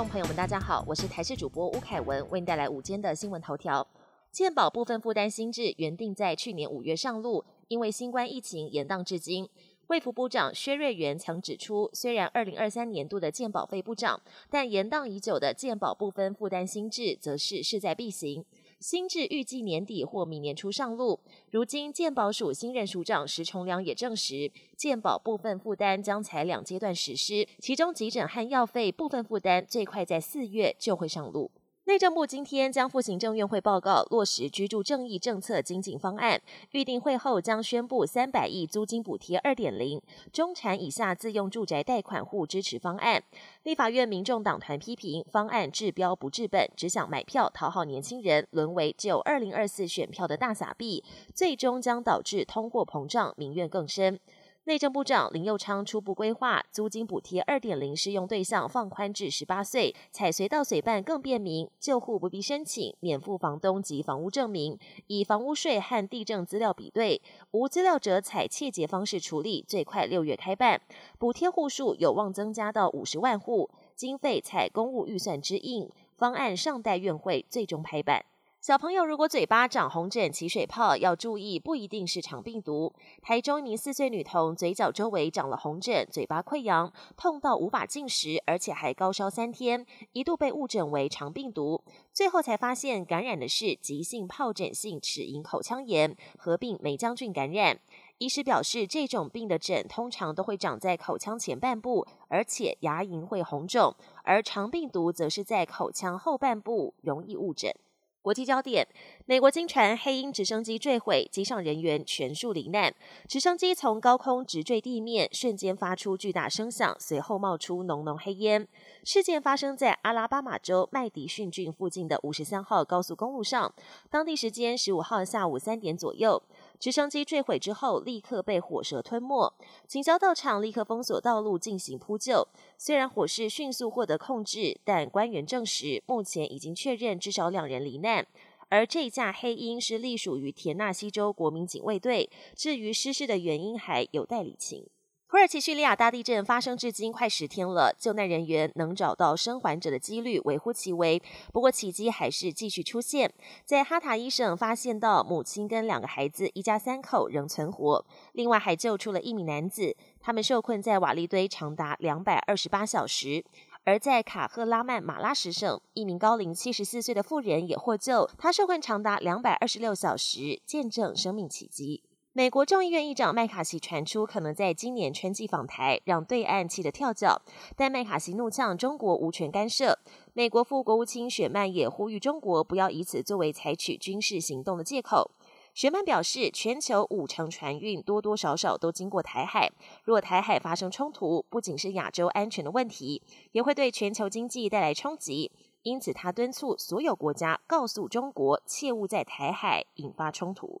众朋友们大家好，我是台视主播吴凯文，为您带来午间的新闻头条。健保部分负担新制原定在去年五月上路，因为新冠疫情延宕至今。卫福部长薛瑞元曾指出，虽然二零二三年度的健保费不涨，但延宕已久的健保部分负担新制则是势在必行。新制预计年底或明年初上路。如今健保署新任署长石崇良也证实，健保部分负担将采两阶段实施，其中急诊和药费部分负担最快在四月就会上路。内政部今天将赴行政院会报告落实居住正义政策精进方案，预定会后将宣布三百亿租金补贴二点零中产以下自用住宅贷款户支持方案。立法院民众党团批评方案治标不治本，只想买票讨好年轻人，沦为只有二零二四选票的大撒币，最终将导致通货膨胀，民怨更深。内政部长林佑昌初步规划租金补贴二点零适用对象放宽至十八岁，采随到随办更便民，旧户不必申请，免付房东及房屋证明，以房屋税和地政资料比对，无资料者采切结方式处理，最快六月开办，补贴户数有望增加到五十万户，经费采公务预算之应，方案尚待院会最终拍板。小朋友如果嘴巴长红疹、起水泡，要注意，不一定是肠病毒。台中一名四岁女童嘴角周围长了红疹，嘴巴溃疡，痛到无法进食，而且还高烧三天，一度被误诊为肠病毒，最后才发现感染的是急性疱疹性齿龈口腔炎，合并霉浆菌感染。医师表示，这种病的疹通常都会长在口腔前半部，而且牙龈会红肿，而肠病毒则是在口腔后半部，容易误诊。国际焦点：美国经传黑鹰直升机坠毁，机上人员全数罹难。直升机从高空直坠地面，瞬间发出巨大声响，随后冒出浓浓黑烟。事件发生在阿拉巴马州麦迪逊郡附近的五十三号高速公路上，当地时间十五号下午三点左右。直升机坠毁之后，立刻被火舌吞没。警消到场，立刻封锁道路进行扑救。虽然火势迅速获得控制，但官员证实，目前已经确认至少两人罹难。而这架黑鹰是隶属于田纳西州国民警卫队。至于失事的原因，还有待理清。土耳其叙利亚大地震发生至今快十天了，救难人员能找到生还者的几率微乎其微。不过奇迹还是继续出现，在哈塔伊省发现到母亲跟两个孩子，一家三口仍存活。另外还救出了一名男子，他们受困在瓦砾堆长达两百二十八小时。而在卡赫拉曼马拉什省，一名高龄七十四岁的妇人也获救，她受困长达两百二十六小时，见证生命奇迹。美国众议院议长麦卡锡传出可能在今年春季访台，让对岸气得跳脚。但麦卡锡怒呛中国无权干涉。美国副国务卿雪曼也呼吁中国不要以此作为采取军事行动的借口。雪曼表示，全球五成船运多多少少都经过台海，若台海发生冲突，不仅是亚洲安全的问题，也会对全球经济带来冲击。因此，他敦促所有国家告诉中国，切勿在台海引发冲突。